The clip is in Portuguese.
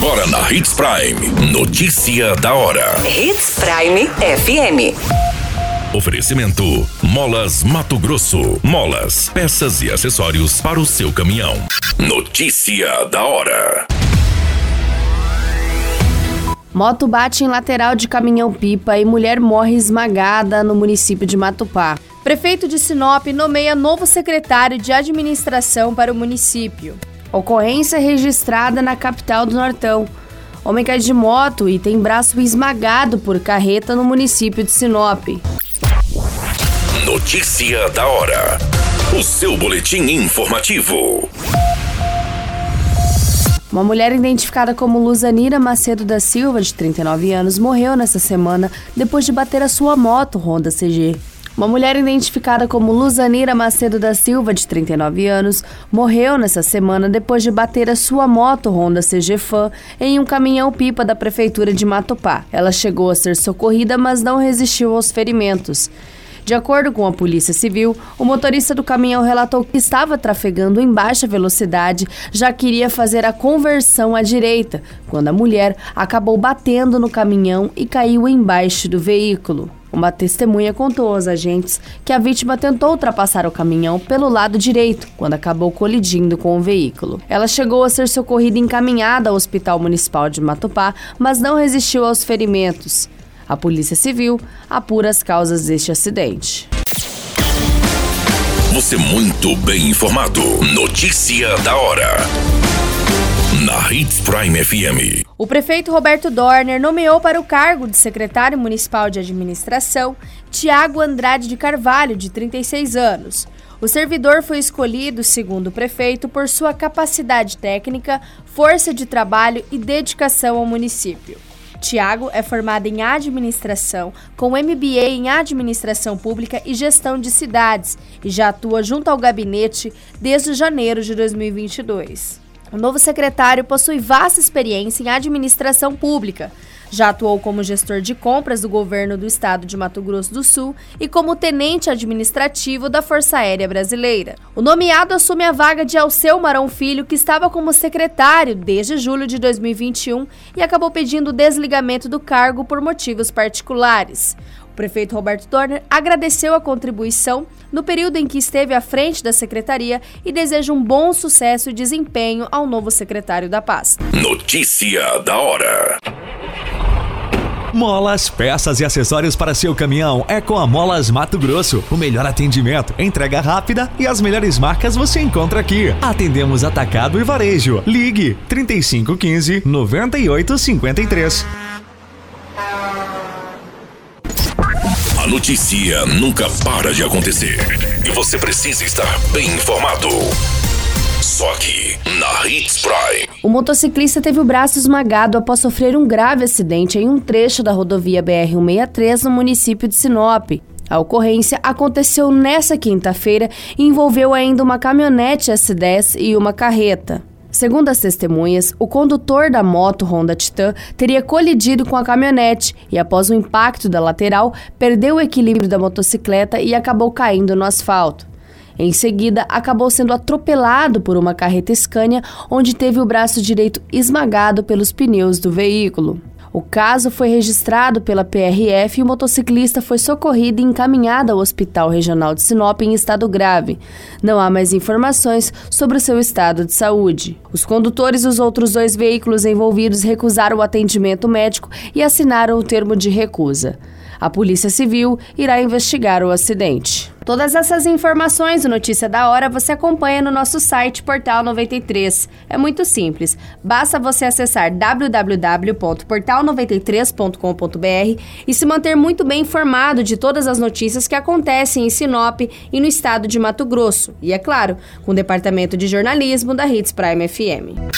Agora na Hits Prime. Notícia da hora. Hits Prime FM. Oferecimento: Molas Mato Grosso. Molas, peças e acessórios para o seu caminhão. Notícia da hora. Moto bate em lateral de caminhão-pipa e mulher morre esmagada no município de Matupá. Prefeito de Sinop nomeia novo secretário de administração para o município. Ocorrência registrada na capital do Nortão. Homem cai de moto e tem braço esmagado por carreta no município de Sinop. Notícia da hora. O seu boletim informativo. Uma mulher identificada como Luzanira Macedo da Silva, de 39 anos, morreu nesta semana depois de bater a sua moto Honda CG. Uma mulher identificada como Luzanira Macedo da Silva, de 39 anos, morreu nessa semana depois de bater a sua moto Honda CG Fan em um caminhão-pipa da prefeitura de Matopá. Ela chegou a ser socorrida, mas não resistiu aos ferimentos. De acordo com a Polícia Civil, o motorista do caminhão relatou que estava trafegando em baixa velocidade, já queria fazer a conversão à direita, quando a mulher acabou batendo no caminhão e caiu embaixo do veículo. Uma testemunha contou aos agentes que a vítima tentou ultrapassar o caminhão pelo lado direito, quando acabou colidindo com o veículo. Ela chegou a ser socorrida e encaminhada ao Hospital Municipal de Matupá, mas não resistiu aos ferimentos. A Polícia Civil apura as causas deste acidente. Você muito bem informado. Notícia da hora. Hits Prime FM. O prefeito Roberto Dorner nomeou para o cargo de secretário municipal de administração Tiago Andrade de Carvalho, de 36 anos. O servidor foi escolhido, segundo o prefeito, por sua capacidade técnica, força de trabalho e dedicação ao município. Tiago é formado em administração, com MBA em administração pública e gestão de cidades, e já atua junto ao gabinete desde janeiro de 2022. O novo secretário possui vasta experiência em administração pública, já atuou como gestor de compras do governo do estado de Mato Grosso do Sul e como tenente administrativo da Força Aérea Brasileira. O nomeado assume a vaga de Alceu Marão Filho, que estava como secretário desde julho de 2021 e acabou pedindo o desligamento do cargo por motivos particulares. O prefeito Roberto Dorner agradeceu a contribuição no período em que esteve à frente da secretaria e deseja um bom sucesso e desempenho ao novo secretário da pasta. Notícia da hora. Molas, peças e acessórios para seu caminhão é com a Molas Mato Grosso. O melhor atendimento, entrega rápida e as melhores marcas você encontra aqui. Atendemos atacado e varejo. Ligue 3515 9853. Notícia nunca para de acontecer e você precisa estar bem informado. Só aqui, na Hits Prime. O motociclista teve o braço esmagado após sofrer um grave acidente em um trecho da rodovia BR-163 no município de Sinop. A ocorrência aconteceu nesta quinta-feira e envolveu ainda uma caminhonete S10 e uma carreta. Segundo as testemunhas, o condutor da moto Honda Titan teria colidido com a caminhonete e, após o impacto da lateral, perdeu o equilíbrio da motocicleta e acabou caindo no asfalto. Em seguida, acabou sendo atropelado por uma carreta Scania, onde teve o braço direito esmagado pelos pneus do veículo. O caso foi registrado pela PRF e o motociclista foi socorrido e encaminhado ao Hospital Regional de Sinop em estado grave. Não há mais informações sobre o seu estado de saúde. Os condutores e os outros dois veículos envolvidos recusaram o atendimento médico e assinaram o termo de recusa. A Polícia Civil irá investigar o acidente. Todas essas informações e notícia da hora você acompanha no nosso site Portal 93. É muito simples. Basta você acessar www.portal93.com.br e se manter muito bem informado de todas as notícias que acontecem em Sinop e no estado de Mato Grosso. E é claro, com o departamento de jornalismo da Hits Prime FM.